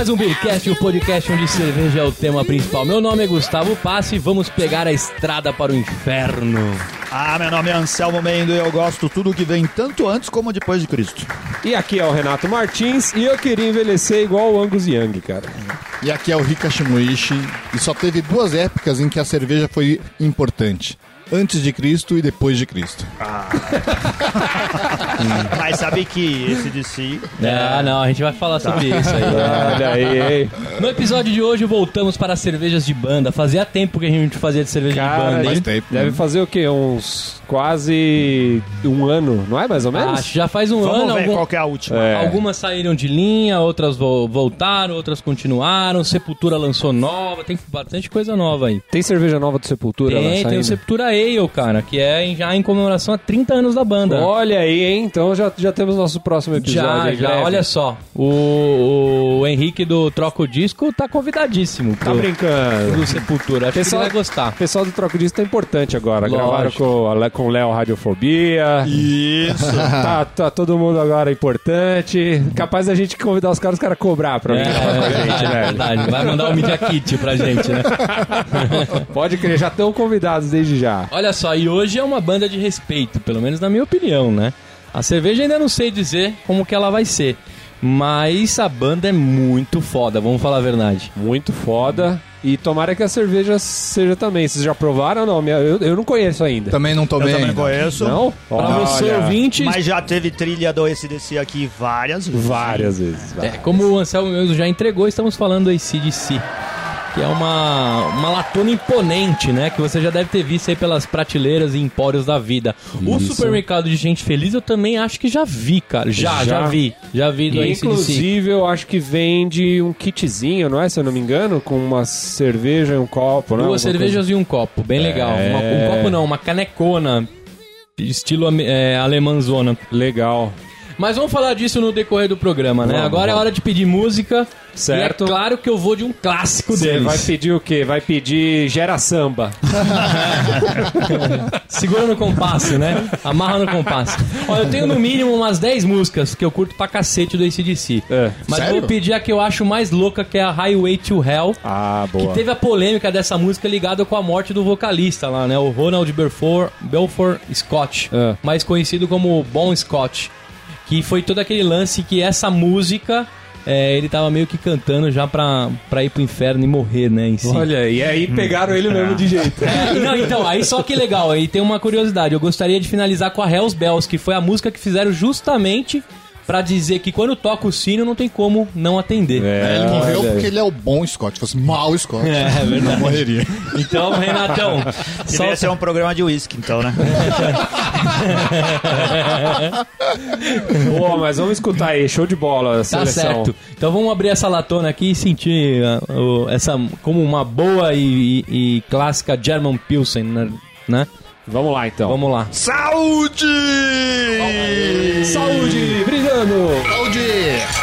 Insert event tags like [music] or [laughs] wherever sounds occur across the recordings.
Mais um Beercast, o podcast onde cerveja é o tema principal. Meu nome é Gustavo Passe e vamos pegar a estrada para o inferno. Ah, meu nome é Anselmo Mendo e eu gosto tudo que vem tanto antes como depois de Cristo. E aqui é o Renato Martins e eu queria envelhecer igual o Angus Young, cara. E aqui é o Rika Shimuishi e só teve duas épocas em que a cerveja foi importante. Antes de Cristo e depois de Cristo. [laughs] Mas sabe que esse de si. Ah, não, a gente vai falar sobre isso aí. [laughs] Olha aí? No episódio de hoje voltamos para as cervejas de banda. Fazia tempo que a gente fazia de cerveja de Cara, banda, hein? Faz tempo. Deve né? fazer o quê? Uns quase um ano, não é mais ou menos? Acho já faz um Vamos ano. ver algum- qual que é a última. É. Algumas saíram de linha, outras vo- voltaram, outras continuaram. Sepultura lançou nova, tem bastante coisa nova aí. Tem cerveja nova do Sepultura lá Tem, tem o? Sepultura Ale, cara, que é já em comemoração a 30 anos da banda. Olha aí, hein? Então já, já temos nosso próximo episódio. Já, já, breve. olha só. O, o Henrique do Troco Disco tá convidadíssimo Tá pro, brincando. pro Sepultura. Acho Pessoal- que ele vai gostar. O pessoal do Troco Disco tá importante agora. Lógico. Gravaram com, com o Léo Radiofobia. Isso. [laughs] Tá, tá todo mundo agora importante. Capaz da gente convidar os caras, os caras cobrar pra É, vir gravar com a gente, é velho. verdade. Vai mandar o Media Kit pra gente, né? [laughs] Pode crer, já estão convidados desde já. Olha só, e hoje é uma banda de respeito, pelo menos na minha opinião, né? A cerveja ainda não sei dizer como que ela vai ser. Mas a banda é muito foda, vamos falar a verdade. Muito foda. E tomara que a cerveja seja também. Vocês já provaram ou não? Eu, eu não conheço ainda. Também não Eu tomei também ainda. conheço. Não? Pra Olha, você ouvinte, Mas já teve trilha do ACDC aqui várias vezes. Várias vezes. é, como o Anselmo mesmo já entregou, estamos falando do ACDC. Que é uma, uma latona imponente, né? Que você já deve ter visto aí pelas prateleiras e empórios da vida. O Isso. supermercado de gente feliz eu também acho que já vi, cara. Já, já, Já. vi. Já vi do inclusive, eu acho que vende um kitzinho, não é? Se eu não me engano, com uma cerveja e um copo, né? Duas cervejas e um copo, bem legal. É. Uma- um copo não, uma canecona, estilo é, alemãzona. coisa- Legal. Mas vamos falar disso no decorrer do programa, né? Vamos, Agora é vamos. hora de pedir música. Certo. E é claro que eu vou de um clássico Você deles. vai pedir o quê? Vai pedir gera samba. [laughs] Segura no compasso, né? Amarra no compasso. Ó, eu tenho no mínimo umas 10 músicas que eu curto pra cacete do ACDC. É. Mas Sério? vou pedir a que eu acho mais louca, que é a Highway to Hell. Ah, Que boa. teve a polêmica dessa música ligada com a morte do vocalista lá, né? O Ronald Belfort, Belfort Scott, É. mais conhecido como Bon Scott. Que foi todo aquele lance que essa música, é, ele tava meio que cantando já pra, pra ir pro inferno e morrer, né? Si. Olha, e aí pegaram ele mesmo de jeito. [laughs] É, não, então, aí só que legal, aí tem uma curiosidade. Eu gostaria de finalizar com a Hells Bells, que foi a música que fizeram justamente pra dizer que quando toca o sino não tem como não atender. É, ele morreu aí. porque ele é o bom Scott. Se fosse mau Scott, É, é verdade. não morreria. Então, Renatão, Deveria ser um programa de uísque, então, né? [laughs] Boa, mas vamos escutar aí. Show de bola Tá seleção. certo. Então vamos abrir essa latona aqui e sentir ah, o- essa como uma boa e, e- e clássica German Pilsen, né? Vamos lá, então. Vamos lá. Saúde! Saúde! Brilhando! Saúde!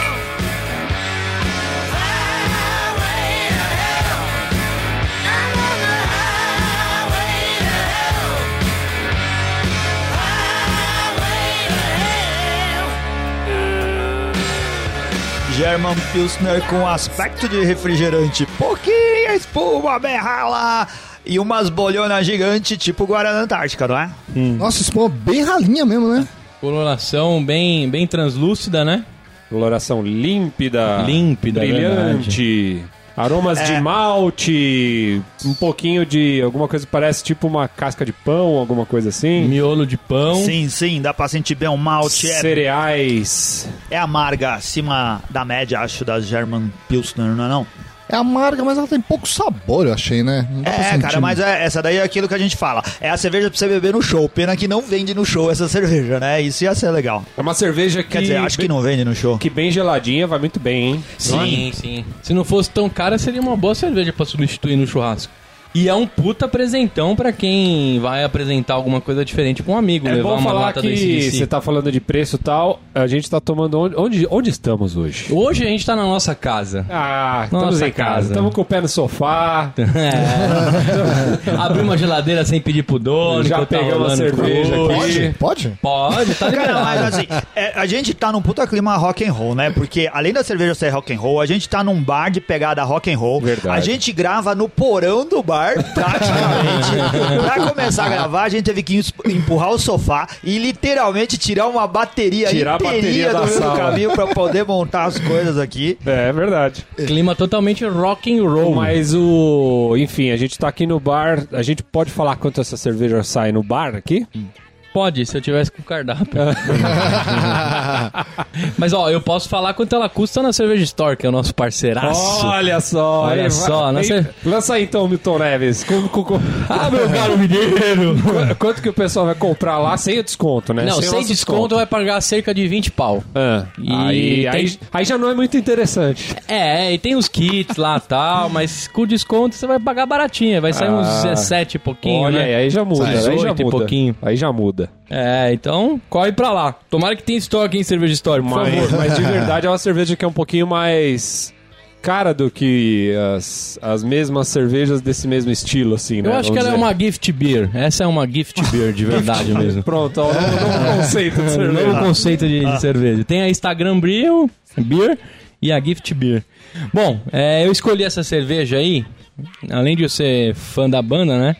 German Pilsner com aspecto de refrigerante, pouquinha espuma, bem rala e umas bolhonas gigantes, tipo Guarana Antártica, não é? Nossa, espuma bem ralinha mesmo, né? Coloração bem bem translúcida, né? Coloração límpida. Límpida, Brilhante. Aromas É. de malte. Um pouquinho de alguma coisa que parece tipo uma casca de pão, alguma coisa assim. Miolo de pão. Sim, sim, dá pra sentir bem o malte. É, Cereais. é amarga, acima da média, acho, da German Pilsner, não é não? É amarga, mas ela tem pouco sabor, eu achei, né? É, cara, mas é, essa daí é aquilo que a gente fala. É a cerveja pra você beber no show. Pena que não vende no show essa [laughs] cerveja, né? Isso ia ser legal. É uma cerveja que. Quer dizer, acho que não vende no show. Que bem geladinha, vai muito bem, hein? Sim, sim. Se não fosse tão cara, seria uma boa cerveja pra substituir no churrasco. E é um puta presentão pra quem vai apresentar alguma coisa diferente pra um amigo. É levar bom uma falar lata do que você tá falando de preço e tal. A gente tá tomando. Onde, onde, onde estamos hoje? Hoje a gente tá na nossa casa. Ah, estamos Nossa em casa. Estamos com o pé no sofá. [laughs] É. Abrir uma geladeira sem pedir pro dono. Já tá pegamos rolando a cerveja aqui. Pode? Pode? Pode, tá [laughs] Cara, mas assim, é, a gente tá num puta clima rock and roll, né? Porque além da cerveja ser rock and roll, a gente tá num bar de pegada rock and roll. Verdade. A gente grava no porão do bar, praticamente. pra começar a gravar, a gente teve que empurrar o sofá e literalmente tirar uma bateria Tirar a bateria da do meio do caminho pra poder montar as coisas aqui. É, é verdade. Clima totalmente rock and roll. Mas o. Enfim, a gente tá aqui no bar. A gente pode falar quanto essa cerveja sai no bar aqui? Pode, se eu tivesse com o cardápio. [laughs] Mas ó, eu posso falar quanto ela custa na Cerveja Store, que é o nosso parceiraço. Olha só, Olha aí, só, vai- aí- lança aí então, Milton Neves. Com- com- com- Ah, meu [laughs] caro mineiro! Qu- Quanto que o pessoal vai comprar lá sem o desconto, né? Não, o sem nosso desconto vai pagar cerca de 20 pau. Ah, E aí, tem- aí, aí já não é muito interessante. É, e tem os kits lá e tal, mas com desconto você vai pagar baratinho, vai sair uns Ah. 17 e pouquinho, Olha né? aí, aí já muda. Aí já 18 e muda. pouquinho. Aí já muda. É, então corre pra lá. Tomara que tenha estoque em Cerveja Store, por Mas, favor. mas de [laughs] verdade é uma cerveja que é um pouquinho mais cara do que as, as mesmas cervejas desse mesmo estilo, assim, né? Eu acho que ela é dizer. uma gift beer. Essa é uma gift beer de verdade [laughs] mesmo. Pronto, ó, um novo conceito de cerveja. Novo conceito de, de cerveja. Tem a Instagram Brew, Beer e a Gift Beer. Bom, é, eu escolhi essa cerveja aí, além de eu ser fã da banda, né?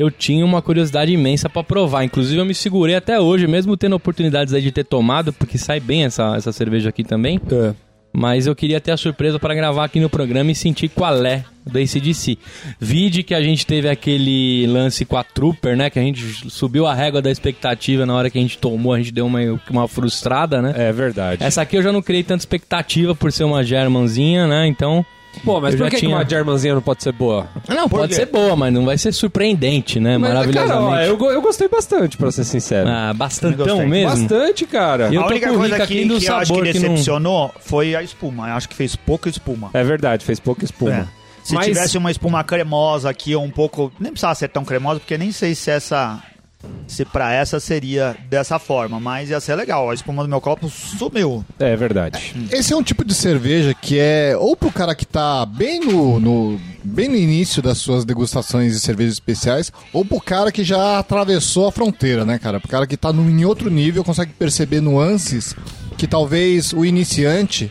Eu tinha uma curiosidade imensa pra provar. Inclusive, eu me segurei até hoje, mesmo tendo oportunidades aí de ter tomado, porque sai bem essa, essa cerveja aqui também. É. Mas eu queria ter a surpresa para gravar aqui no programa e sentir qual é do ACDC. Vide que a gente teve aquele lance com a Trooper, né? Que a gente subiu a régua da expectativa na hora que a gente tomou, a gente deu uma, uma frustrada, né? É verdade. Essa aqui eu já não criei tanta expectativa por ser uma Germanzinha, né? Então. Pô, mas eu por que, que tinha- uma Germanzinha não pode ser boa? Não, pode quê? ser boa, mas não vai ser surpreendente, né? Mas, Maravilhosamente. Cara, ó, eu, go- eu gostei bastante, pra ser sincero. Ah, bastantão Gostei. mesmo. Bastante, cara. Eu a única coisa Rica que, que eu acho que sabor que não- decepcionou foi a espuma. Eu acho que fez pouca espuma. É verdade, fez pouca espuma. É. Se Mas- tivesse uma espuma cremosa aqui, ou um pouco. Nem precisava ser tão cremosa, porque nem sei se essa. Se pra essa seria dessa forma, mas ia ser legal. A espuma do meu copo sumiu. É verdade. Esse é um tipo de cerveja que é ou pro cara que tá bem no, no- bem no início das suas degustações de cervejas especiais, ou pro cara que já atravessou a fronteira, né, cara? Pro cara que tá no, em outro nível, consegue perceber nuances que talvez o iniciante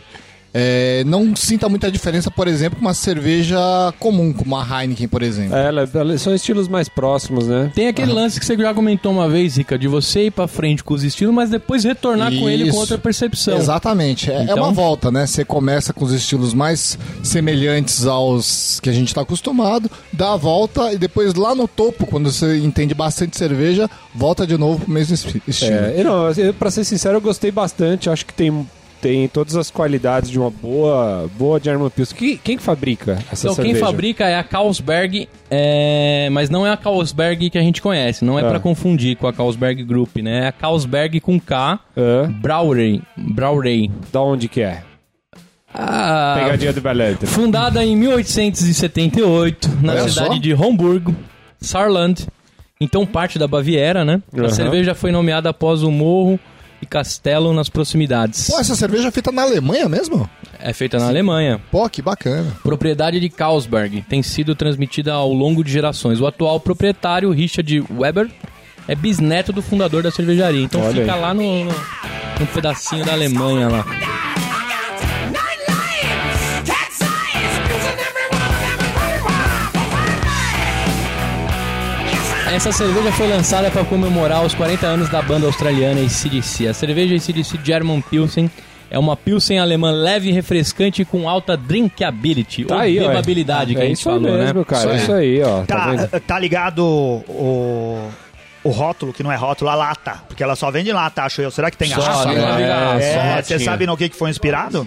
é, não sinta muita diferença, por exemplo, com uma cerveja comum, como a Heineken, por exemplo. É, ela- ela- são estilos mais próximos, né? Tem aquele lance que você já comentou uma vez, Rica, de você ir pra frente com os estilos, mas depois retornar com ele com Isso. outra percepção. Exatamente. É, é Então- uma volta, né? Você começa com os estilos mais semelhantes aos que a gente está acostumado, dá a volta e depois lá no topo, quando você entende bastante cerveja, volta de novo pro mesmo esti- estilo. É, eu não, eu, pra ser sincero, eu gostei bastante. Acho que tem, tem todas as qualidades de uma boa, boa German Pilsen. Quem, quem que fabrica essa Então quem cerveja? fabrica é a Carlsberg, é, mas não é a Carlsberg que a gente conhece, não é Ah. pra confundir com a Carlsberg Group, né? É a Carlsberg com K, Hã? Brauerei. Brauerei. da onde que é? Ah, Pegadinha do Belete. fundada em 1878 na Olha cidade só. de Homburgo, Saarland, então parte da Baviera, né? A Aham. cerveja foi nomeada após o morro e castelo nas proximidades. Pô, essa cerveja é feita na Alemanha mesmo? É feita na Alemanha. Pô, que bacana. Propriedade de Carlsberg, tem sido transmitida ao longo de gerações. O atual proprietário, Richard Weber, é bisneto do fundador da cervejaria. Então Olha fica aí. lá no, no, no pedacinho da Alemanha lá. Essa cerveja foi lançada para comemorar os 40 anos da banda australiana ACDC. A cerveja ACDC German Pilsen é uma Pilsen alemã leve e refrescante com alta drinkability, Tá ou aí, ó. bebabilidade que é a gente isso falou, mesmo, né? cara. É Isso isso aí, ó. Tá, Tá, tá ligado o, o rótulo, que não é rótulo, a lata. Porque ela só vende lata, acho eu. Será que tem Só, garrafa? né? É, É, você sabe no que, que foi inspirado?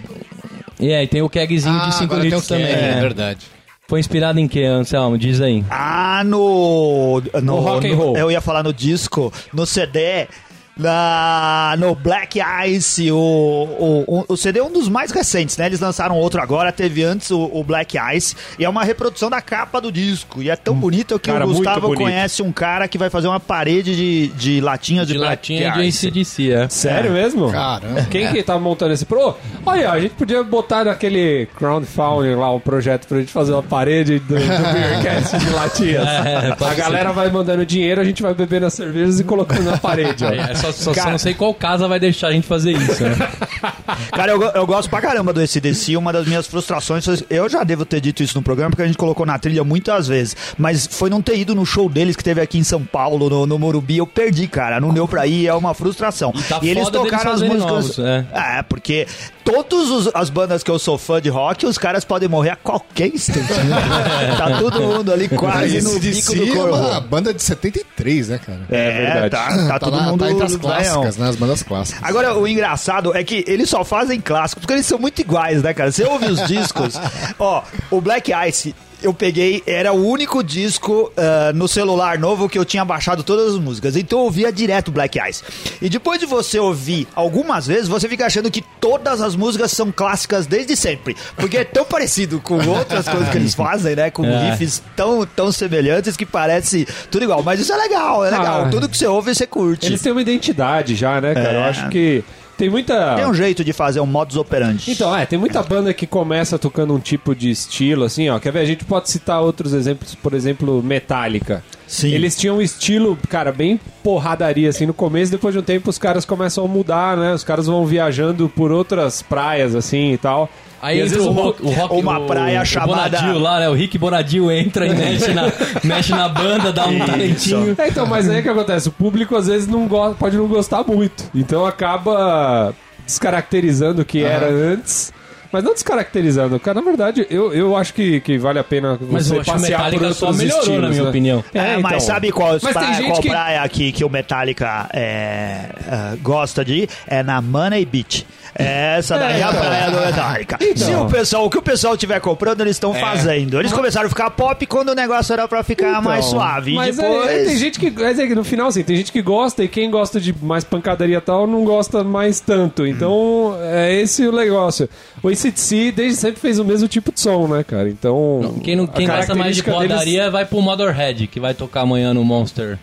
E aí, tem o kegzinho Ah, de 5 agora tem litros também, é né? verdade. Foi inspirado em que, Anselmo? Diz aí. Ah, no. No, rock and roll. Eu ia falar no disco, no CD na, no Black Ice, o, o, o, CD é um dos mais recentes, né? Eles lançaram outro agora, teve antes o, o Black Ice, e é uma reprodução da capa do disco. E é tão bonito que Cara, o Gustavo conhece um cara que vai fazer uma parede de, de latinhas de, De Black latinha de Ice. ACDC, é. Sério mesmo? Caramba. Quem que tá montando esse pro? Olha, a gente podia botar naquele crowdfunding lá um projeto pra gente fazer uma parede do, do [laughs] Beercast de latinhas. É, a ser. galera vai mandando dinheiro, a gente vai bebendo as cervejas e colocando na parede. Ó. [laughs] Só, só, só Cara- não sei qual casa vai deixar a gente fazer isso, né? [laughs] Cara, eu, eu gosto pra caramba do ACDC. Uma das minhas frustrações, foi- eu já devo ter dito isso no programa, porque a gente colocou na trilha muitas vezes. Mas foi não ter ido no show deles que teve aqui em São Paulo, no, no Morumbi. Eu perdi, cara. Não deu pra ir, é uma frustração. E tá eles foda deles tocaram as músicas. novos, é. é, porque todas as bandas que eu sou fã de rock, os caras podem morrer a qualquer instante. né? [laughs] tá todo mundo ali quase no bico ACDC do é corpo. uma banda de 73, né, cara? É verdade. tá, tá todo na- mundo tá entre as clássicas, né? As bandas clássicas. Agora, o engraçado é que eles só fazem clássicos porque eles são muito iguais, né, cara? Você ouve os discos. [laughs] Ó, o Black Ice. Eu peguei, era o único disco ah, no celular novo que eu tinha baixado todas as músicas. Então eu ouvia direto Black Ice. E depois de você ouvir algumas vezes, você fica achando que todas as músicas são clássicas desde sempre. Porque é tão [laughs] parecido com outras coisas que eles fazem, né? Com É. riffs tão, tão semelhantes que parece tudo igual. Mas isso é legal, é legal. Ah. Tudo que você ouve, você curte. Eles têm uma identidade já, né, cara? Eu É. acho que tem muita. Tem um jeito de fazer um modus operandi. Então, é, tem muita banda que começa tocando um tipo de estilo, assim, ó. Quer ver? A gente pode citar outros exemplos, por exemplo, Metallica. Sim. Eles tinham um estilo, cara, bem porradaria, assim, no começo, depois de um tempo os caras começam a mudar, né? Os caras vão viajando por outras praias, assim, e tal. Aí E entra vezes o rock, o rock uma o- praia o chamada- Bonadio lá, né? O Rick Bonadio entra e [laughs] mexe na, mexe na banda, dá um Isso. talentinho. É, então, mas aí o que acontece? O público às vezes não gosta, pode não gostar muito. Então acaba descaracterizando o que era antes. Mas não descaracterizando, cara, na verdade, eu, eu acho que, que vale a pena Mas você passear por outros só melhorou, estilos, na minha né? opinião. É, É, mas então. sabe qual, Mas gente qual que- praia aqui que o Metallica é, é, gosta de ir? É na Money Beach. Essa daí é, a então. praia do Metallica. Então. Se o pessoal, o que o pessoal tiver comprando, eles estão fazendo. Eles começaram a ficar pop quando o negócio era pra ficar mais Então, suave. E Mas depois... é, tem gente que. Mas é que no final, assim, tem gente que gosta e quem gosta de mais pancadaria e tal não gosta mais tanto. Então, é esse o negócio. O ACDC desde sempre fez o mesmo tipo de som, né, cara? Então. Quem, não, quem gosta mais de característica deles- vai pro Motorhead, que vai tocar amanhã no Monster,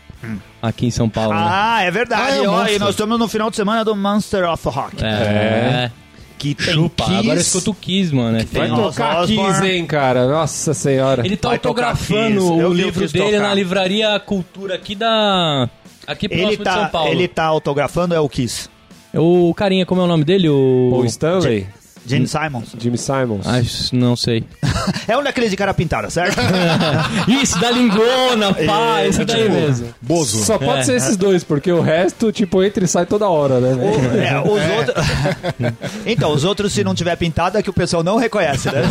aqui em São Paulo. né? Ah, é verdade. Ah, é Ó, e nós estamos no final de semana do Monster of Rock. É. Que tem Chupa. Kiss. Agora eu escuto o Kiss, mano. É Vai tocar. Kiss, hein, cara? Nossa senhora. Ele tá Vai autografando o livro dele tocar. na livraria Cultura aqui da. Aqui próximo Ele de São tá, Paulo. ele tá autografando, é o Kiss. O carinha, como é o nome dele? O. O Stanley, Gene Simons. Jimmy Simons. Ah, não sei. [laughs] É um daqueles de cara pintada, certo? [laughs] Isso, da lingona, pá, esse daí tipo, mesmo. Bozo. Só pode É. ser esses dois, porque o resto, tipo, entra e sai toda hora, né? O- é, os outros... [laughs] então, os outros, se não tiver pintado, é que o pessoal não reconhece, né?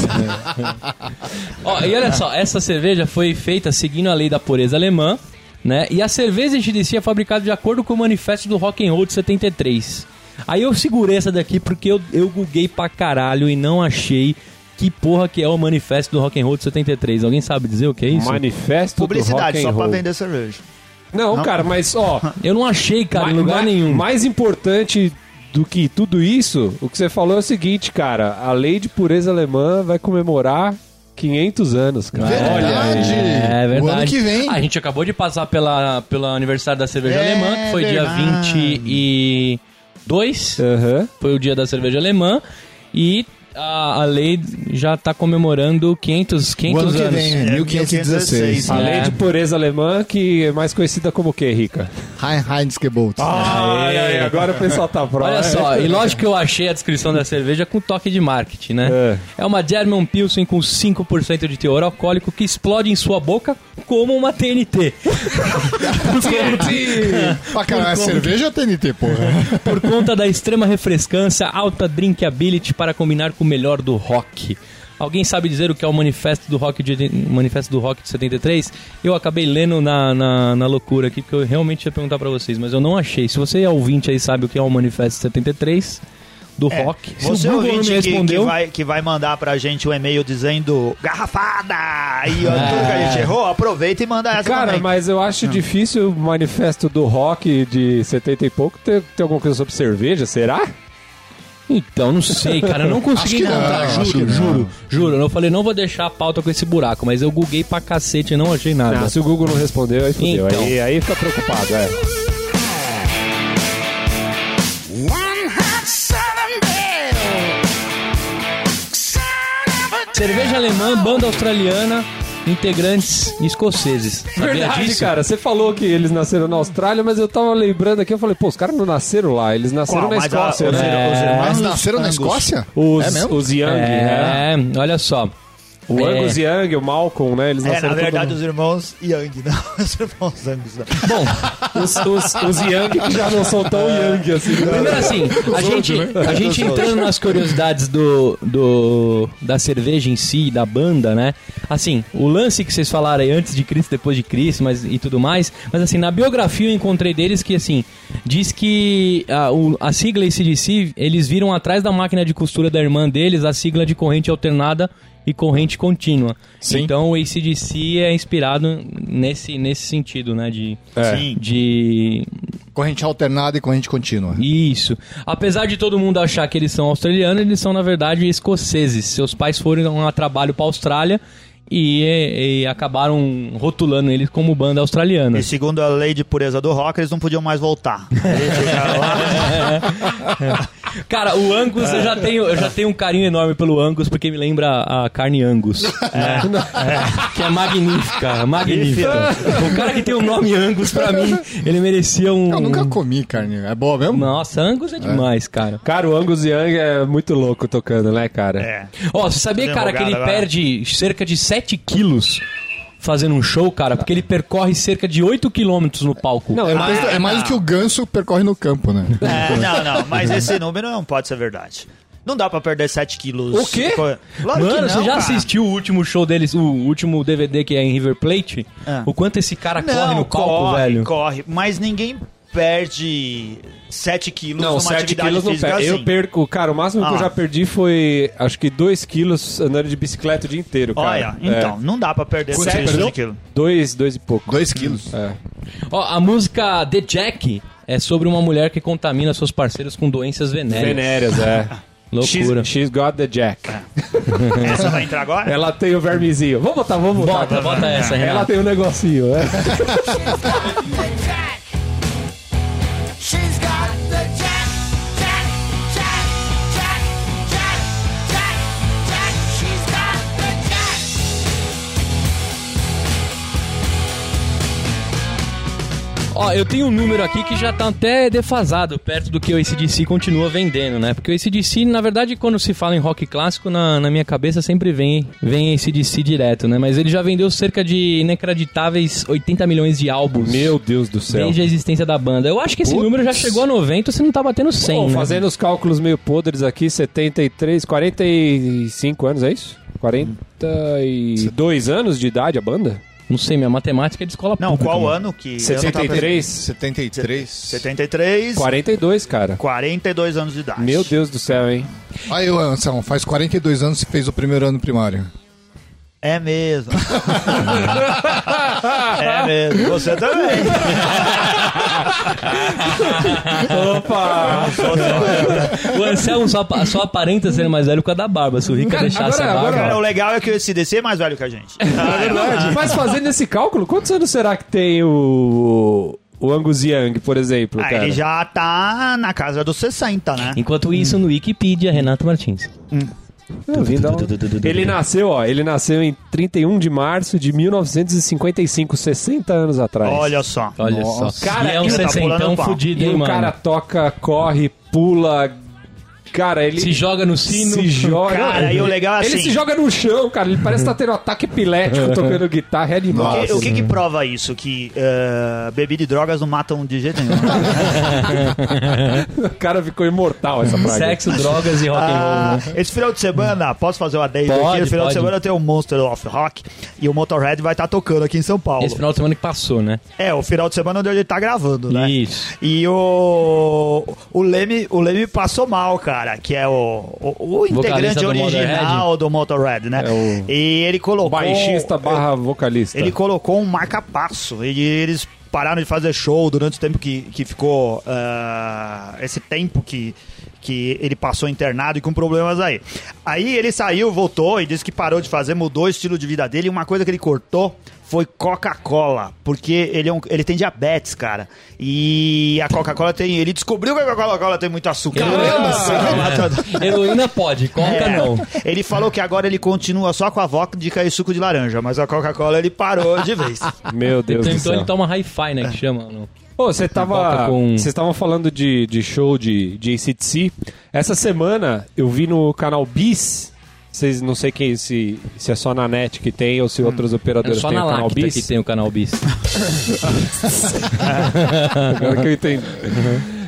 Ó, e olha só, essa cerveja foi feita seguindo a lei da pureza alemã, né? E a cerveja GDC é fabricada de acordo com o manifesto do Rock and Roll de 73. Aí eu segurei essa daqui porque eu, eu googlei pra caralho e não achei que porra que é o manifesto do Rock and Roll de 73. Alguém sabe dizer o que é isso? Manifesto Publicidade, do só rock and pra roll. vender cerveja. Não, Não? cara, mas ó, [laughs] Eu não achei, cara, em lugar nenhum. Mais importante do que tudo isso, o que você falou é o seguinte, cara, a lei de pureza alemã vai comemorar 500 anos, cara. Verdade. É verdade. O ano que vem. A gente acabou de passar pela, pelo aniversário da cerveja É alemã, que foi verdade. dia 22. Aham. Foi o dia da cerveja alemã. E a, a lei já tá comemorando 500, O 500 ano que anos. vem, É, 1516. A É. lei de pureza alemã, que é mais conhecida como o quê, Rica? Heinz-Gebot. Ah, ai, ai, agora o pessoal tá pronto. Olha só, e lógico que eu achei a descrição da cerveja com toque de marketing, né? É. É, uma German Pilsen com 5% de teor alcoólico que explode em sua boca como uma TNT. [laughs] Pra caralho, é cerveja ou TNT, porra? Por conta da extrema refrescância, alta drinkability para combinar com o melhor do rock. Alguém sabe dizer o que é o manifesto do rock de, manifesto do rock de 73? Eu acabei lendo na, na, na loucura aqui, porque eu realmente ia perguntar pra vocês, mas eu não achei. Se você é ouvinte aí e sabe o que é o manifesto de 73, do É, rock. Se Você o Google ouvinte me que, que, respondeu, vai, que vai mandar pra gente um e-mail dizendo garrafada e ó, tudo que a gente errou, aproveita e manda essa Cara, também. mas eu acho difícil o manifesto do rock de 70 e pouco ter, ter alguma coisa sobre cerveja, será? Então não sei, cara, eu não [laughs] consegui não, encontrar, acho juro, não. juro, juro. Eu falei, não vou deixar a pauta com esse buraco, mas eu googlei pra cacete e não achei nada. Ah, se o Google não respondeu, aí fudeu. Então. Aí, aí fica preocupado, é. Cerveja alemã, banda australiana, integrantes escoceses. Verdade, disso? cara. Você falou que eles nasceram na Austrália, mas eu tava lembrando aqui, eu falei, pô, os caras não nasceram lá, eles nasceram Qual? na Mas Escócia, os, né? ir- os irmãos Mas nasceram na. Escócia? Os, É mesmo? os Young, né? É, olha só. O É. Angus Young, o Malcolm, né? Eles É, na verdade, os irmãos Young, [laughs] não os irmãos Angus. Não. Bom, Os, os, os Young que já não são tão Young assim. né? Primeiro assim, a gente, a gente entrando nas curiosidades do, do, da cerveja em si, da banda, né? Assim, o lance que vocês falaram aí antes de Cristo, depois de Cristo, mas, e tudo mais, mas assim, na biografia eu encontrei deles que, assim, diz que a, o- a sigla ACDC, eles viram atrás da máquina de costura da irmã deles a sigla de corrente alternada e corrente contínua. Sim. Então o ACDC é inspirado nesse, nesse sentido, né? De, Sim. de Corrente alternada e corrente contínua. isso. Apesar de todo mundo achar que eles são australianos, eles são, na verdade, escoceses. Seus pais foram a trabalho para Austrália e, e acabaram rotulando eles como banda australiana. E segundo a lei de pureza do rock, eles não podiam mais voltar. [laughs] Eles ficaram lá. [laughs] Cara, o Angus, eu já tenho, eu já tenho um carinho enorme pelo Angus, porque me lembra a carne Angus. né? [laughs] É, que é magnífica, magnífica. o cara que tem o nome Angus, pra mim, ele merecia um... Eu nunca comi carne. É boa mesmo? Nossa, Angus é demais, cara. Cara, o Angus Young é muito louco tocando, né, cara? É. Ó, você sabia, cara, que ele agora. perde cerca de 7 quilos fazendo um show, cara? Porque ele percorre cerca de 8 quilômetros no palco. Não, É mais, Ah, é mais não. do que o ganso percorre no campo, né? É, não, não, mas esse número não pode ser verdade. Não dá pra perder 7 quilos. O quê? Claro Mano, que não, você já cara. assistiu o último show deles, o último DVD que é em River Plate? Ah. O quanto esse cara Não, corre no palco, corre, velho? corre. Mas ninguém perde 7 quilos Não, numa 7 atividade quilos não física perde. assim. Eu perco, cara, o máximo que eu Ah. já perdi foi, acho que 2 quilos andando de bicicleta o dia inteiro, cara. Olha, então, É. não dá pra perder Quanto 7 você perdeu? quilos. Dois, dois e pouco. Dois quilos. É. Ó, a música The Jack é sobre uma mulher que contamina seus parceiros com doenças venéreas. Venéreas, é. [laughs] Loucura. She's, she's got the jack. Essa vai entrar agora? [laughs] Ela tem o vermezinho. Vamos botar, vamos botar. Bota, bota essa, Ela Renato. tem um negocinho, é. [laughs] Ó, eu tenho um número aqui que já tá até defasado, perto do que o ACDC continua vendendo, né? Porque o ACDC, na verdade, quando se fala em rock clássico, na, na minha cabeça sempre vem, vem ACDC direto, né? Mas ele já vendeu cerca de inacreditáveis 80 milhões de álbuns. Meu Deus do céu. Desde a existência da banda. Eu acho que esse Putz. número já chegou a 90, você não tá batendo 100, Bom, né? fazendo os cálculos meio podres aqui, 73, 45 anos, é isso? 42 anos de idade a banda? Não sei, minha matemática é de escola Não, pública. qual mano. ano que... 73? 73. 73, 42, cara. 42 anos de idade. Meu Deus do céu, hein? Aí, Anselmo, faz 42 anos que fez o primeiro ano primário. É mesmo. [laughs] é mesmo. Você também. Opa! O Anselmo só, só aparenta ser mais velho por causa da barba. Se o Rica deixasse agora- a barba... Cara, o legal é que esse DC é mais velho que a gente. É verdade. Mas fazendo esse cálculo, quantos anos será que tem o. O Angus Young, por exemplo, Ah, cara? ele já tá na casa dos 60, né? Enquanto isso, no Wikipedia, Renato Martins. Dar um- Ele nasceu, ó, ele nasceu em 31 de março de 1955, 60 anos atrás. Olha só. Olha Nossa. só. Cara, e é um tá sessentão pulando pau. fudido, E hein, o mano? cara toca, corre, pula. Cara, ele. Se joga no sino. Se joga. Cara, e o legal é Ele assim- se joga no chão, cara. Ele parece estar tendo um ataque epilético [laughs] tocando guitarra. É animal. O que, o que que prova isso? Que eh, bebida e drogas não matam de jeito nenhum. [laughs] O cara ficou imortal essa praga. Sexo, drogas e rock and roll, Ah, né? esse final de semana, posso fazer uma 10 Pode, aqui? Esse final pode. de semana tem o Monster of Rock e o Motorhead vai estar tocando aqui em São Paulo. Esse final de semana que passou, né? É, o final de semana onde ele tá gravando, né? Isso. E o. O Leme, o Leme passou mal, cara. Cara, que é o, o, o integrante do original do Motorhead, né? É E ele colocou... Baixista barra vocalista. Ele colocou um marca-passo. E eles pararam de fazer show durante o tempo que, que ficou. ah, esse tempo que, que ele passou internado e com problemas aí. Aí ele saiu, voltou e disse que parou de fazer, mudou o estilo de vida dele. E uma coisa que ele cortou foi Coca-Cola. Porque ele, é um- ele tem diabetes, cara. E a Coca-Cola tem. Ele descobriu que a Coca-Cola tem muito açúcar. [laughs] Heroína pode, coca É. não. Ele falou que agora ele continua só com a vodka e suco de laranja, mas a Coca-Cola ele parou de vez. [laughs] Meu Deus Então, do então céu. ele toma hi-fi, né? Que chama. no- Pô, você tava. Coca com- Vocês estavam falando de, de show de, de ACDC. Essa semana eu vi no canal Bis. Vocês não sei quem, se, se é só na net que tem ou se outros É operadores só têm o canal Bis. que tem o canal Bis. [laughs] Agora que eu entendi.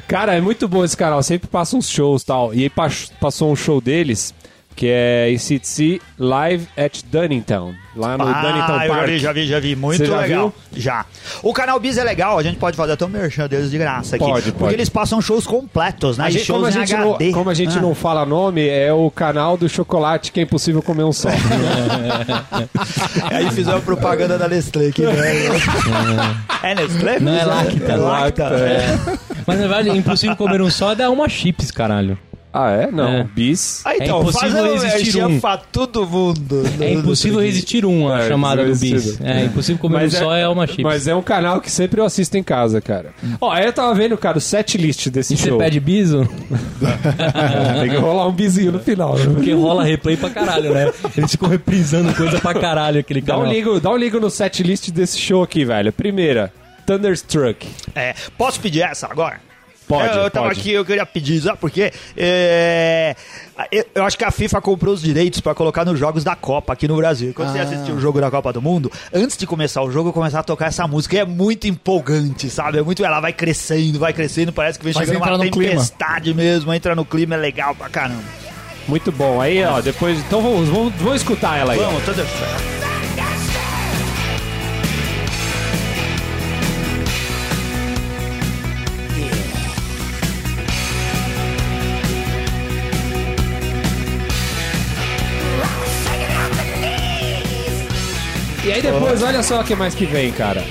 Cara, é muito bom esse canal, sempre passa uns shows e tal. E aí pas- passou um show deles, que é ACDC Live at Dunnington, lá no Dunnington Ah, eu já Park. vi, já vi, já vi. Muito Você já legal. Já. O canal Bis é legal, a gente pode fazer até um merchan deles de graça aqui. Pode, Porque pode. eles passam shows completos, né? A E gente, shows como, a em gente não, como a gente Ah. não fala nome, é o canal do chocolate que é impossível comer um só. [laughs] [laughs] Aí fizeram propaganda da Nestlé aqui, né? é Nestlé? Não, é Lacta. É Lacta. É. Mas na verdade, é impossível comer um só, dá uma chips, caralho. Ah, é? Não. É. Bis. Ah, então, É impossível faz resistir um. pra todo mundo. É impossível resistir um, a É, chamada do Bis. resistir. É impossível comer um só, é uma chips. Mas é um canal que sempre eu assisto em casa, cara. Ó, aí eu tava vendo, cara, o set list desse E você show. pede biso? [laughs] Tem que rolar um bizinho no final. né? Porque rola replay pra caralho, né? Eles ficam reprisando coisa pra caralho aquele Dá canal. um, ligo, dá um ligo no set list desse show aqui, velho. Primeira, Thunderstruck. É, posso pedir essa agora? Pode, Eu, eu tava pode. aqui, eu queria pedir, sabe por quê? É, eu, eu acho que a FIFA comprou os direitos pra colocar nos jogos da Copa aqui no Brasil. Quando você Ah. assistir o jogo da Copa do Mundo, antes de começar o jogo, começar a tocar essa música. E é muito empolgante, sabe? É muito, ela vai crescendo, vai crescendo, parece que vem chegando uma no clima. tempestade mesmo, entra no clima, é legal pra caramba. Muito bom. Aí, ó, depois. Então vamos, vamos, vamos escutar ela aí. Vamos, tudo certo. Aí depois, olha só o que mais que vem, cara.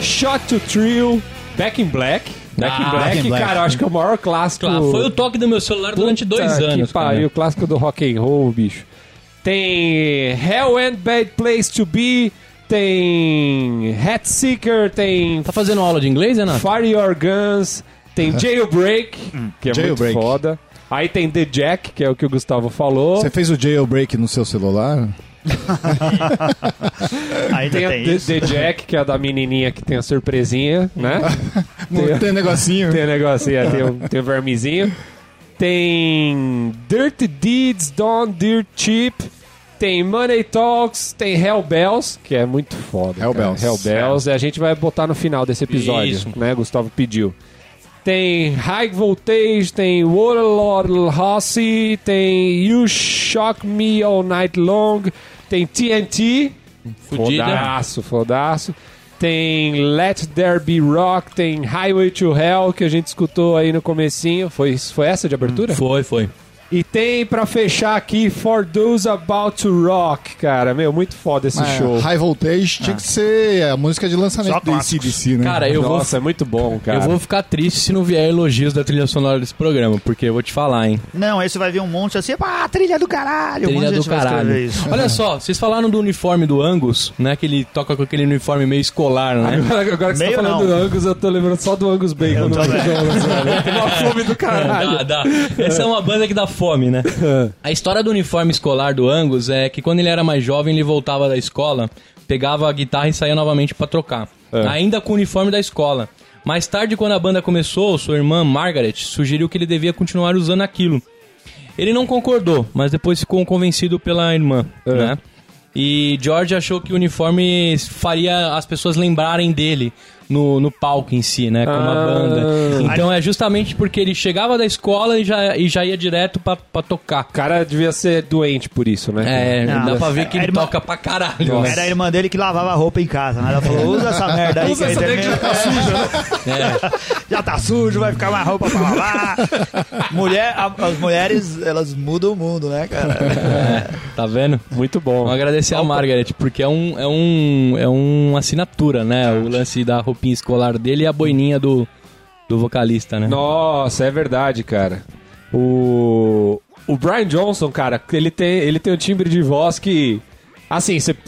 Shot to Thrill, Back in Black. Back in Ah, Black, Back in Black. cara, eu acho que é o maior clássico. Claro, foi o toque do meu celular durante Puta dois anos. Que pariu, cara. clássico do rock and roll, bicho. Tem Hell and Bad Place to Be, tem Hat Seeker, tem Tá fazendo aula de inglês, Renato? Fire Your Guns, tem [laughs] Jailbreak, que é Jailbreak. muito foda. Aí tem The Jack, que é o que o Gustavo falou. Você fez o jailbreak no seu celular? [laughs] Ainda Tem, tem, a The, isso. The Jack, que é a da menininha que tem a surpresinha, né? [laughs] Tem, tem negocinho. Tem o negocinho, é, tem o, tem o vermezinho. Tem Dirty Deeds Done Dirt Cheap. Tem Money Talks, tem Hell Bells, que é muito foda. Hell cara. Bells. Hell Bells, e a gente vai botar no final desse episódio, Isso. né? Gustavo pediu. Tem High Voltage, tem Waterlord Rossi, tem You Shock Me All Night Long, tem TNT, Fudida. Fodaço, fodaço. Tem Let There Be Rock, tem Highway to Hell, que a gente escutou aí no comecinho. Foi, foi essa de abertura? Foi, foi. E tem pra fechar aqui For Those About to Rock, cara. Meu, muito foda esse Mas show. High Voltage tinha que ser a música de Só lançamento do clássicos. ACDC, né? Cara, eu vou, Nossa, é muito bom, cara. eu vou ficar triste se não vier elogios da trilha sonora desse programa, porque eu vou te falar, hein? Não, esse vai vir um monte assim, ah, trilha do caralho. um Trilha de do caralho. isso. Olha só, vocês falaram do uniforme do Angus, né? Que ele toca com aquele uniforme meio escolar, né? Agora, agora que você Meio tá falando não. do Angus, eu tô lembrando só do Angus Bacon Eu. Jonas, velho. Tem uma fome do [laughs] caralho. Dá, dá. Essa é uma banda que dá fome, né? [laughs] A história do uniforme escolar do Angus é que quando ele era mais jovem, ele voltava da escola, pegava a guitarra e saía novamente pra trocar. É. Ainda com o uniforme da escola. Mais tarde, quando a banda começou, sua irmã Margaret sugeriu que ele devia continuar usando aquilo. Ele não concordou, mas depois ficou convencido pela irmã, É. né? E George achou que o uniforme faria as pessoas lembrarem dele no, no palco em si, né? Como a Ah. banda. Então é justamente porque ele chegava da escola e já, e já ia direto pra, pra tocar. O cara devia ser doente por isso, né? É, Não, dá pra ver que a ele irmã- toca pra caralho. né? Era a irmã dele que lavava a roupa em casa, né? Ela falou, usa essa merda aí Usa que aí essa que já tá suja, É. [laughs] já tá sujo, vai ficar mais roupa pra lavar. Mulher, a- as mulheres, elas mudam o mundo, né, cara? É, tá vendo? Muito bom. Vamos agradecer a Margaret, porque é um, é um é uma assinatura, né? O lance da roupinha escolar dele e a boininha do, do vocalista, né? Nossa, é verdade, cara. O o Brian Johnson, cara, ele tem ele tem um timbre de voz que assim, você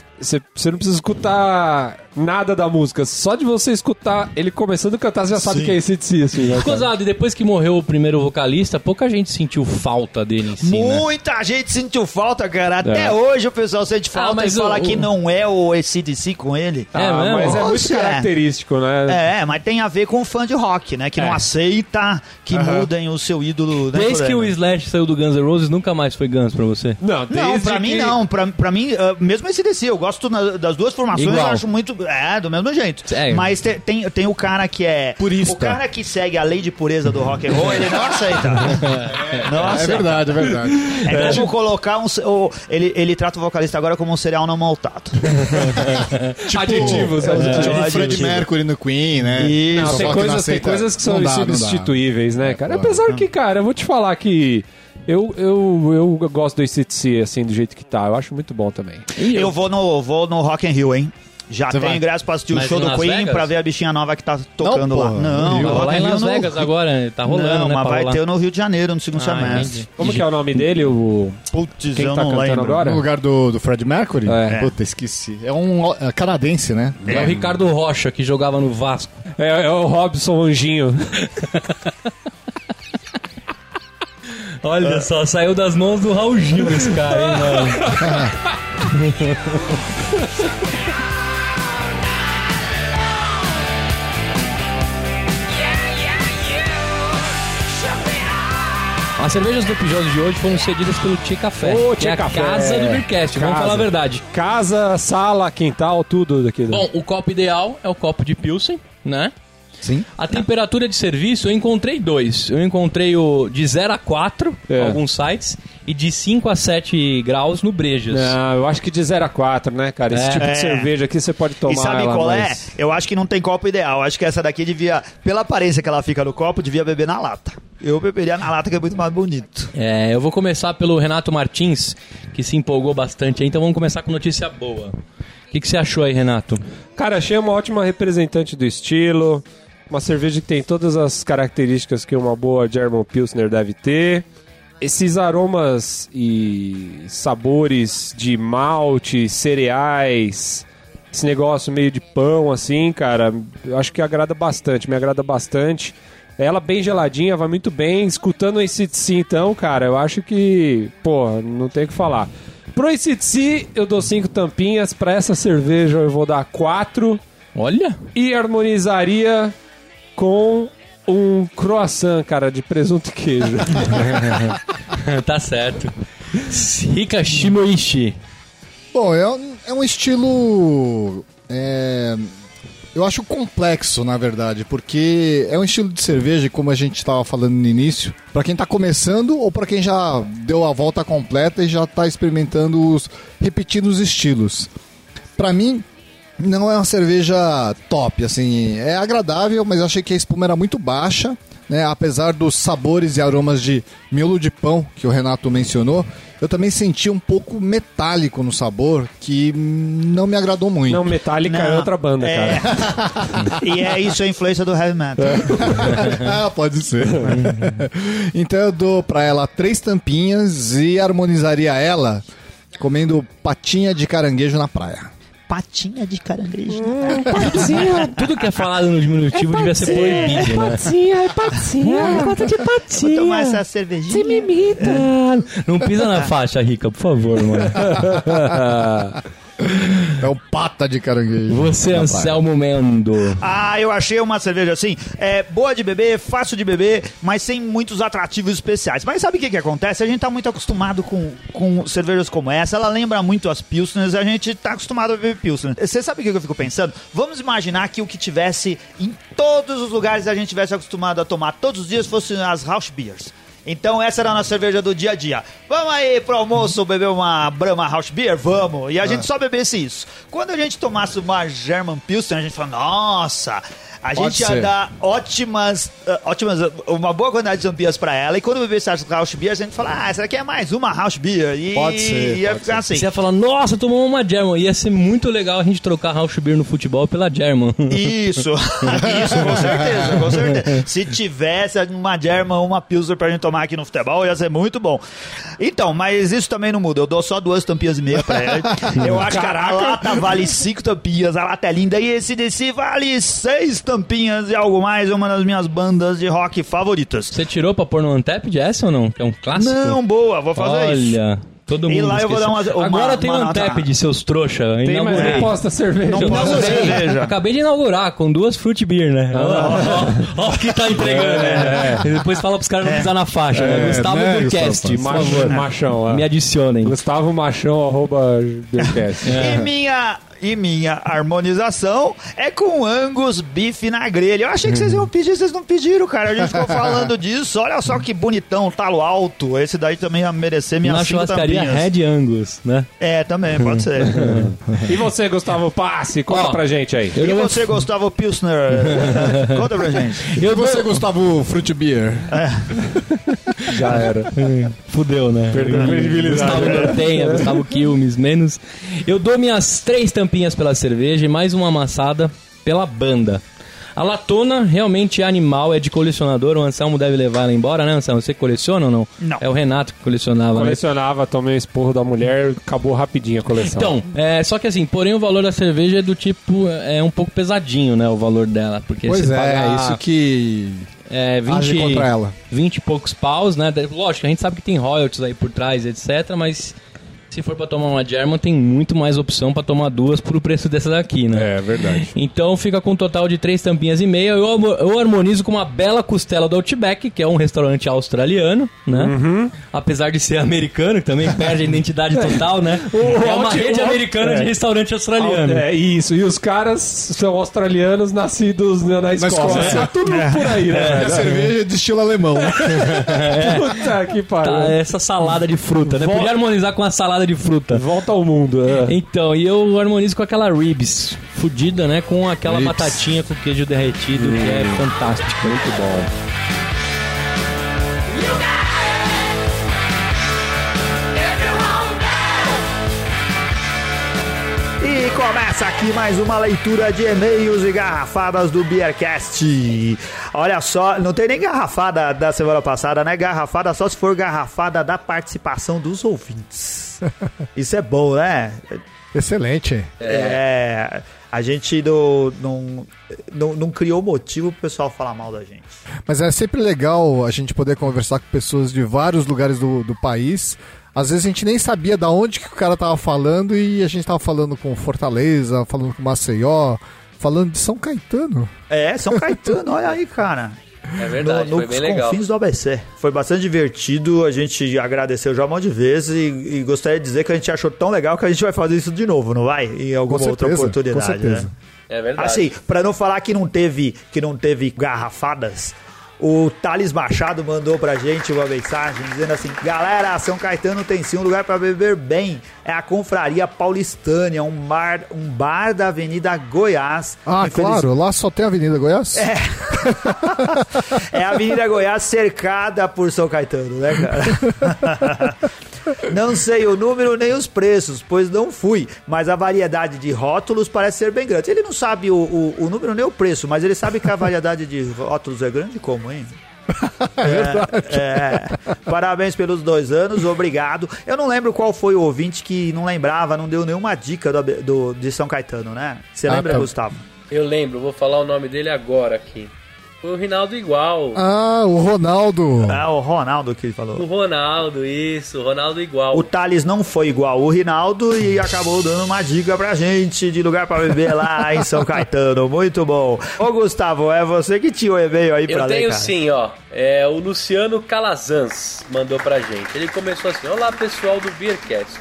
não precisa escutar nada da música, só de você escutar ele começando a cantar, você já sabe Sim. que é esse de assim, né? Cozado, e depois que morreu o primeiro vocalista, pouca gente sentiu falta dele em si, né? Muita gente sentiu falta, cara. Até É. hoje o pessoal sente falta mas e fala o- que o- não é o ACDC com ele. É Ah, mesmo? mas é muito Nossa, é. característico, né? É, mas tem a ver com fã de rock, né? Que não É. aceita que Aham. mudem o seu ídolo. Né, Desde que o? Slash saiu do Guns N' Roses, nunca mais foi Guns pra você? Não, desde Não, pra mim que- não. Pra, pra mim, ah, mesmo esse DC, eu gosto na- das duas formações, Igual. eu acho muito. É, do mesmo jeito. É. Mas te- tem, tem o cara que é. Purista. O cara que segue a lei de pureza do rock and roll, ele não aceita. [laughs] Nossa. É verdade, é verdade. É como colocar um. o- ele, ele trata o vocalista agora como um cereal não maltado. [laughs] Adjetivos, É, adjetivos. tipo Adjetivo. Fred Mercury no Queen, né? Isso. Não, tem coisas, tem coisas que são dá, insubstituíveis, né, É, cara? claro. Apesar que, cara, eu vou te falar que eu, eu, eu gosto do ACDC, assim, do jeito que tá. Eu acho muito bom também. Eu vou no, vou no Rock in Rio, hein? Já Você tenho vai? ingresso pra assistir o show do Queen Vegas? pra ver a bichinha nova que tá tocando Não, lá. Não, Rock lá em Las no- Vegas agora, tá rolando, não, né? mas vai rolar. ter no Rio de Janeiro, no segundo Ah, semestre. entendi. Como que é o nome dele? O... Putz, Quem eu tá não cantando lembro. agora? No lugar do, do Fred Mercury? É. Puta, esqueci. É um é canadense, né? É o Ricardo Rocha, que jogava no Vasco. É, é o Robson Anjinho. Olha só, saiu das mãos do Raul Gil esse cara, hein, mano? [laughs] As cervejas do episódio de hoje foram cedidas pelo Tia Café, Ô, que é Tia a Café. casa do Beercast, vamos Casa. falar a verdade. Casa, sala, quintal, tudo daquilo. Bom, o copo ideal é o copo de Pilsen, né? Sim. A temperatura de serviço eu encontrei dois. Eu encontrei o de 0 a 4 É. em alguns sites e de 5 a 7 graus no Brejas. Não, eu acho que de 0 a 4, né, cara? Esse É. tipo É. de cerveja aqui você pode tomar E sabe ela qual mais- é? Eu acho que não tem copo ideal. Acho que essa daqui devia, pela aparência que ela fica no copo, devia beber na lata. Eu beberia na lata, que é muito mais bonito. É, eu vou começar pelo Renato Martins, que se empolgou bastante aí, então vamos começar com notícia boa. O que, que você achou aí, Renato? Cara, achei uma ótima representante do estilo. Uma cerveja que tem todas as características que uma boa German Pilsner deve ter. Esses aromas e sabores de malte, cereais, esse negócio meio de pão, assim, cara, eu acho que agrada bastante, me agrada bastante. Ela bem geladinha, vai muito bem. Escutando o ACDC, então, cara, eu acho que, pô, não tem o que falar. Pro ACDC, eu dou cinco tampinhas. Pra essa cerveja, eu vou dar quatro. Olha! E harmonizaria com um croissant, cara, de presunto e queijo. [laughs] tá certo. Rika Shimoishi. Bom, é um, é um estilo. é, eu acho complexo, na verdade, porque é um estilo de cerveja, como a gente estava falando no início, para quem está começando ou para quem já deu a volta completa e já está experimentando os repetidos estilos. Para mim, não é uma cerveja top, assim, é agradável, mas eu achei que a espuma era muito baixa, né? Apesar dos sabores e aromas de miolo de pão que o Renato mencionou, eu também senti um pouco metálico no sabor, que não me agradou muito. Não, Metallica é outra banda, é. cara. [laughs] e é isso a influência do heavy metal. Ah, [laughs] Pode ser. então eu dou pra ela três tampinhas e harmonizaria ela comendo patinha de caranguejo na praia. Patinha de caranguejo. [laughs] Tudo que é falado no diminutivo devia ser proibido, né? Patinha, é patinha, conta de Vou patinha. tomar essa cervejinha. Você me imita. Não pisa na faixa, Rica, por favor, mano. [laughs] [laughs] É o pata de caranguejo. Você. Anselmo Mendo. Ah, eu achei uma cerveja assim, é boa de beber, fácil de beber, mas sem muitos atrativos especiais. Mas sabe o que que acontece? A gente tá muito acostumado com, com cervejas como essa, ela lembra muito as Pilsners, a gente tá acostumado a beber Pilsner. Você sabe o que que eu fico pensando? Vamos imaginar que o que tivesse em todos os lugares a gente tivesse acostumado a tomar todos os dias fossem as Rausch Beers. Então essa era a nossa cerveja do dia a dia. Vamos aí pro almoço beber uma Brahma House Beer? Vamos. E a gente só bebesse isso. Quando a gente tomasse uma German Pilsen, a gente fala, nossa, a Pode gente ia ser. dar ótimas, ah, ótimas, ah, uma boa quantidade de tampinhas pra ela. E quando bebesse as House Beers, a gente fala, ah, essa daqui é mais uma House Beer. E Pode ser, ia pode ficar assim. Você ia falar, nossa, tomamos uma German. Ia ser muito legal a gente trocar Rausch Beer no futebol pela German. Isso, [laughs] isso, com certeza, com certeza. Se tivesse uma German, uma Pilsner pra gente tomar aqui no futebol, ia ser muito bom. Então, mas isso também não muda. Eu dou só duas tampinhas e meia pra ela. Eu acho que a lata vale cinco tampinhas, a lata é linda. E esse DC vale seis tampinhas e algo mais. É uma das minhas bandas de rock favoritas. Você tirou pra pôr no Untapped essa ou não? Que é um clássico? Não, boa, vou fazer isso. Olha, todo E mundo lá eu vou dar uma- uma- Agora tem uma um nota- Untapped, seus trouxa. Tem, mas Inaugurei. não posta cerveja. Não posta cerveja. Acabei de inaugurar com duas fruit beer, né? Ó, ó, o que tá entregando, né? E depois fala pros caras não pisar na faixa, né? É, Gustavo né, Burcast, por favor. Machão, é. Me adicionem. Gustavo Machão, arroba Beercast. É. E minha, e minha harmonização é com Angus bife na grelha. Eu achei que vocês iam pedir, vocês não pediram, cara. A gente ficou [laughs] falando disso. Olha só que bonitão, talo alto. Esse daí também ia merecer minha cinco tampinhas. Red Angus, né? É, também, pode ser. [laughs] E você, Gustavo Passe, conta Ó, pra gente aí. E você, Gustavo Pilsner? [laughs] Conta pra gente. Eu E você, Gustavo Fruit Beer? Já era. Fudeu, né? Perdeu a credibilidade. Gustavo Nortenha, Gustavo Quilmes, menos. Eu dou minhas três tampinhas pela cerveja e mais uma amassada pela banda. A latona realmente é animal, é de colecionador. O Anselmo deve levar ela embora, né, Anselmo? Você coleciona ou não? Não. É o Renato que colecionava, né? Colecionava, tomei o esporro da mulher, acabou rapidinho a coleção. Então, é, só que assim, porém o valor da cerveja é do tipo, é um pouco pesadinho, né, o valor dela. Porque Pois você é, paga, isso que é, 20, age contra ela. 20 e poucos paus, né? Lógico, a gente sabe que tem royalties aí por trás, etc, mas se for pra tomar uma German, tem muito mais opção pra tomar duas por o preço dessa daqui, né? É, verdade. Então fica com um total de três tampinhas e meia. Eu, eu harmonizo com uma bela costela do Outback, que é um restaurante australiano, né? Uhum. Apesar de ser americano, que também perde a identidade [laughs] total, né? é uma rede americana de é. restaurante australiano. É isso, e os caras são australianos nascidos na, na Escócia. Escócia. Tá tudo por aí, né? E a cerveja é de estilo alemão. [laughs] Puta que pariu. Tá, essa salada de fruta, né? Vol- Podia harmonizar com a salada de fruta. Volta ao mundo. é. Então, e eu harmonizo com aquela ribs fudida, né? Com aquela Ribs. batatinha com queijo derretido, que é fantástico. Muito bom. E começa aqui mais uma leitura de e-mails e garrafadas do Beercast. Olha só, não tem nem garrafada da semana passada, né? Garrafada só se for garrafada da participação dos ouvintes. [laughs] Isso é bom, né? Excelente. É. A gente não, não, não, não criou motivo pro pessoal falar mal da gente. Mas é sempre legal a gente poder conversar com pessoas de vários lugares do, do país. Às vezes a gente nem sabia da onde que o cara tava falando e a gente tava falando com Fortaleza, falando com Maceió, falando de São Caetano. É, São Caetano, olha aí, cara. É verdade, no, foi bem legal. confins do ABC. Foi bastante divertido, a gente agradeceu já um monte de vezes e, e gostaria de dizer que a gente achou tão legal que a gente vai fazer isso de novo, não vai? Em alguma Com outra certeza, oportunidade, com certeza. né? É verdade. Assim, pra não falar que não teve, que não teve garrafadas, o Thales Machado mandou pra gente uma mensagem dizendo assim: Galera, São Caetano tem sim um lugar pra beber bem. É a Confraria Paulistânia, um bar, um bar da Avenida Goiás. Ah, Infeliz- claro, lá só tem a Avenida Goiás? É. [laughs] É a Avenida Goiás cercada por São Caetano, né, cara? [laughs] Não sei o número nem os preços, pois não fui, mas a variedade de rótulos parece ser bem grande. Ele não sabe o, o, o número nem o preço, mas ele sabe que a variedade de rótulos é grande como, hein? [laughs] É, é. Parabéns pelos dois anos, obrigado. Eu não lembro qual foi o ouvinte que não lembrava, não deu nenhuma dica do, do- de São Caetano, né? Você Ah, lembra, tá. Gustavo? Eu lembro, vou falar o nome dele agora aqui. O Rinaldo igual. Ah, o Ronaldo. Ah, o Ronaldo que falou. O Ronaldo, isso, o Ronaldo igual. O Thales não foi igual o Rinaldo e [laughs] acabou dando uma dica pra gente de lugar pra beber lá [laughs] em São Caetano. Muito bom. Ô, Gustavo, é você que tinha o e-mail aí pra Eu ler, tenho cara. sim, ó. É, o Luciano Calazans mandou pra gente. Ele começou assim: Olá pessoal do Beercast.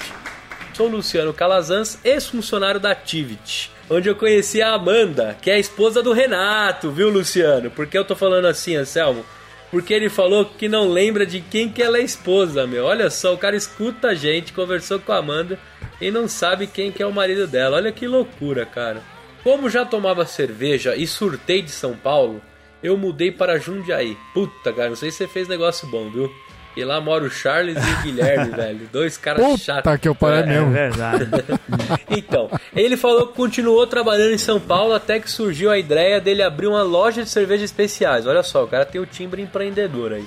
Sou o Luciano Calazans, ex-funcionário da Activity, onde eu conheci a Amanda, que é a esposa do Renato, viu, Luciano? Por que eu tô falando assim, Anselmo? Porque ele falou que não lembra de quem que ela é esposa, meu. Olha só, o cara escuta a gente, conversou com a Amanda e não sabe quem que é o marido dela. Olha que loucura, cara. Como já tomava cerveja e surtei de São Paulo, eu mudei para Jundiaí. Puta, cara, não sei se você fez negócio bom, viu? E lá mora o Charles e o Guilherme, [laughs] velho. Dois caras Puta chatos. que eu parei É mesmo. verdade. [laughs] Então, ele falou que continuou trabalhando em São Paulo até que surgiu a ideia dele abrir uma loja de cervejas especiais. Olha só, o cara tem o timbre empreendedor aí.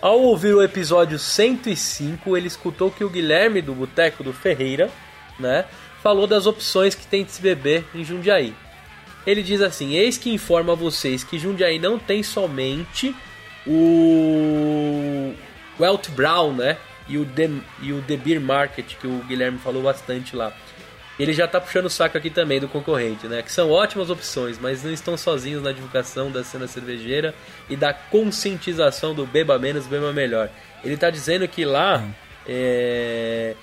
Ao ouvir o episódio 105, ele escutou que o Guilherme do Boteco do Ferreira, né, falou das opções que tem de se beber em Jundiaí. Ele diz assim: Eis que informa vocês que Jundiaí não tem somente o Welt Brown, né? E o, The, e o The Beer Market, que o Guilherme falou bastante lá. Ele já tá puxando o saco aqui também do concorrente, né? Que são ótimas opções, mas não estão sozinhos na divulgação da cena cervejeira e da conscientização do beba menos, beba melhor. Ele tá dizendo que lá é,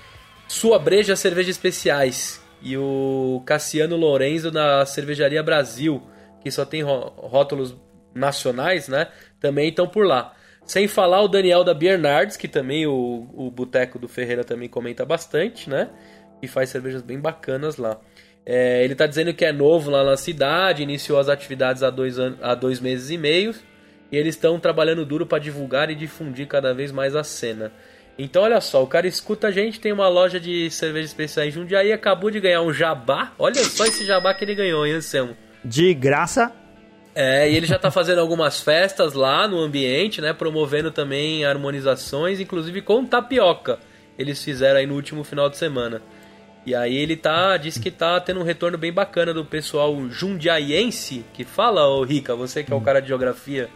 sua breja cerveja especiais e o Cassiano Lourenço na cervejaria Brasil, que só tem ró- rótulos nacionais, né? Também estão por lá. Sem falar o Daniel da Bernardes, que também o, o Boteco do Ferreira também comenta bastante, né? E faz cervejas bem bacanas lá. É, ele tá dizendo que é novo lá na cidade, iniciou as atividades há dois, an- há dois meses e meio. E eles estão trabalhando duro para divulgar e difundir cada vez mais a cena. Então, olha só, o cara escuta a gente, tem uma loja de cerveja especial em Jundiaí, acabou de ganhar um jabá. Olha só esse jabá que ele ganhou, hein, Anselmo? De graça. É, e ele já tá fazendo algumas festas lá no ambiente, né? Promovendo também harmonizações, inclusive com tapioca. Eles fizeram aí no último final de semana. E aí ele tá, disse que tá tendo um retorno bem bacana do pessoal jundiaiense, que fala, ô Rica, você que é o cara de geografia.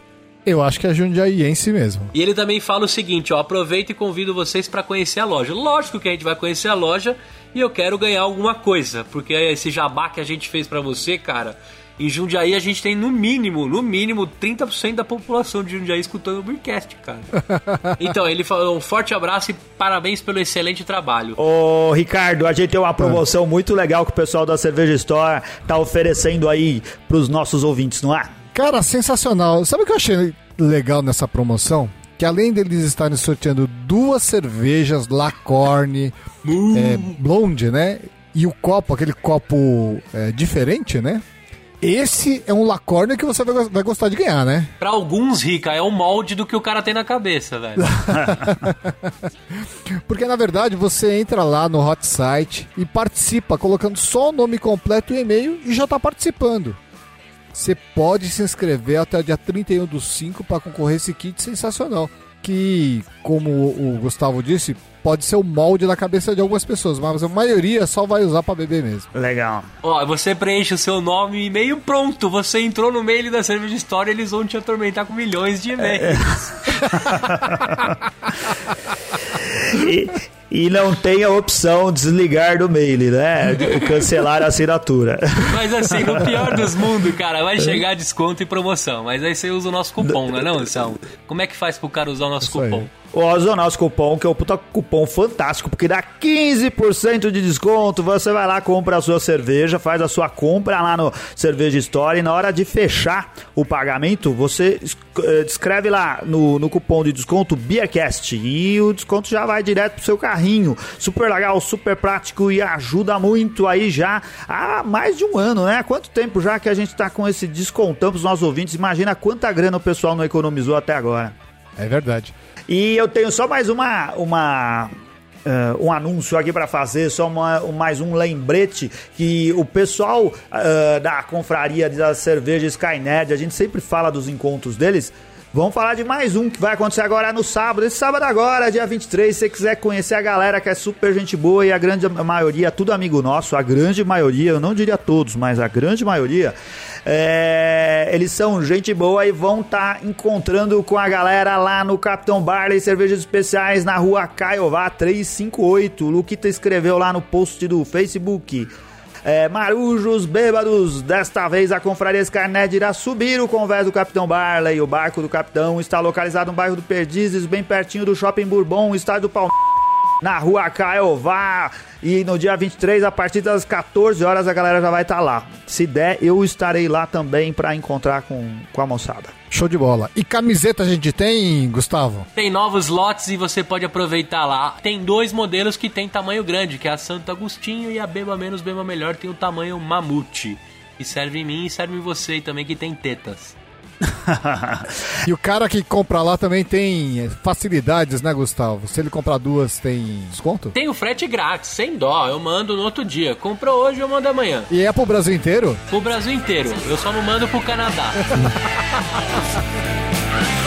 Eu acho que é jundiaiense mesmo. E ele também fala o seguinte, ó, aproveito e convido vocês para conhecer a loja. Lógico que a gente vai conhecer a loja e eu quero ganhar alguma coisa, porque esse jabá que a gente fez para você, cara, em Jundiaí a gente tem no mínimo, no mínimo 30% da população de Jundiaí escutando o Beercast, cara. [laughs] Então, ele falou um forte abraço e parabéns pelo excelente trabalho. Ô, Ricardo, a gente tem uma promoção muito legal que o pessoal da Cerveja Store tá oferecendo aí pros nossos ouvintes, não é? Cara, sensacional. Sabe o que eu achei legal nessa promoção? Que além deles estarem sorteando duas cervejas Lacorne é, Blonde, né? E o copo, aquele copo é, diferente, né? Esse é um Lacorne que você vai, vai gostar de ganhar, né? Pra alguns, Rica, é o molde do que o cara tem na cabeça, velho. [laughs] Porque na verdade você entra lá no hot site e participa colocando só o nome completo e e-mail e já tá participando. Você pode se inscrever até o dia 31 do 5 para concorrer esse kit sensacional. Que, como o Gustavo disse, pode ser o molde da cabeça de algumas pessoas, mas a maioria só vai usar para beber mesmo. Legal. Ó, você preenche o seu nome e e-mail pronto. Você entrou no mail da Cerveja História eles vão te atormentar com milhões de e-mails. [laughs] E, e não tem a opção desligar do mail, né? De Cancelar a assinatura. Mas assim, no pior dos [laughs] mundos, cara, vai chegar desconto e promoção. Mas aí você usa o nosso cupom, não é não, Anselmo? Como é que faz pro cara usar o nosso Isso aí. cupom? Usa o nosso cupom, que é o puta cupom fantástico, porque dá 15% de desconto. Você vai lá, compra a sua cerveja, faz a sua compra lá no Cerveja Store e na hora de fechar o pagamento, você eh, escreve lá no, no cupom de desconto Beercast e o desconto já vai direto pro seu carrinho. Super legal, super prático e ajuda muito aí já há mais de um ano, né? Quanto tempo já que a gente tá com esse descontão pros nossos ouvintes? Imagina quanta grana o pessoal não economizou até agora. É verdade. E eu tenho só mais uma, uma eh, um anúncio aqui para fazer, só uma- um- mais um lembrete que o pessoal eh, da confraria da cerveja Skynet, a gente sempre fala dos encontros deles. Vamos falar de mais um que vai acontecer agora no sábado. Esse sábado agora, dia 23, se você quiser conhecer a galera que é super gente boa e a grande maioria, tudo amigo nosso, a grande maioria, eu não diria todos, mas a grande maioria, É, eles são gente boa e vão estar encontrando com a galera lá no Capitão Barley Cervejas Especiais na rua Caiová 358. O Luquita escreveu lá no post do Facebook. É, marujos bêbados, desta vez a Confraria Scarnet irá subir o convés do Capitão Barley. O barco do Capitão está localizado no bairro do Perdizes, bem pertinho do Shopping Bourbon, estádio do Palmeiras na rua Caeová. E no dia 23, a partir das 14 horas, a galera já vai estar lá. Se der, eu estarei lá também para encontrar com, com a moçada. Show de bola. E camiseta a gente tem, Gustavo? Tem novos lotes e você pode aproveitar lá. Tem dois modelos que tem tamanho grande, que é a Santo Agostinho e a Beba Menos, Beba Melhor tem o tamanho Mamute. E serve em mim e serve em você também, que tem tetas. [laughs] E o cara que compra lá também tem facilidades, né, Gustavo? Se ele comprar duas, tem desconto? Tem o frete grátis, sem dó, eu mando no outro dia. Comprou hoje, eu mando amanhã. E é pro Brasil inteiro? Pro Brasil inteiro, eu só não mando pro Canadá. [laughs]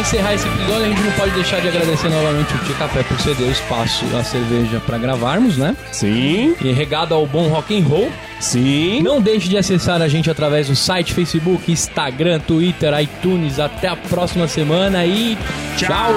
encerrar esse episódio, a gente não pode deixar de agradecer novamente o Tia Café por ceder o espaço, a cerveja pra gravarmos, né? Sim, E regado ao bom rock and roll. sim. Não deixe de acessar a gente através do site, Facebook, Instagram, Twitter, iTunes. Até a próxima semana e tchau.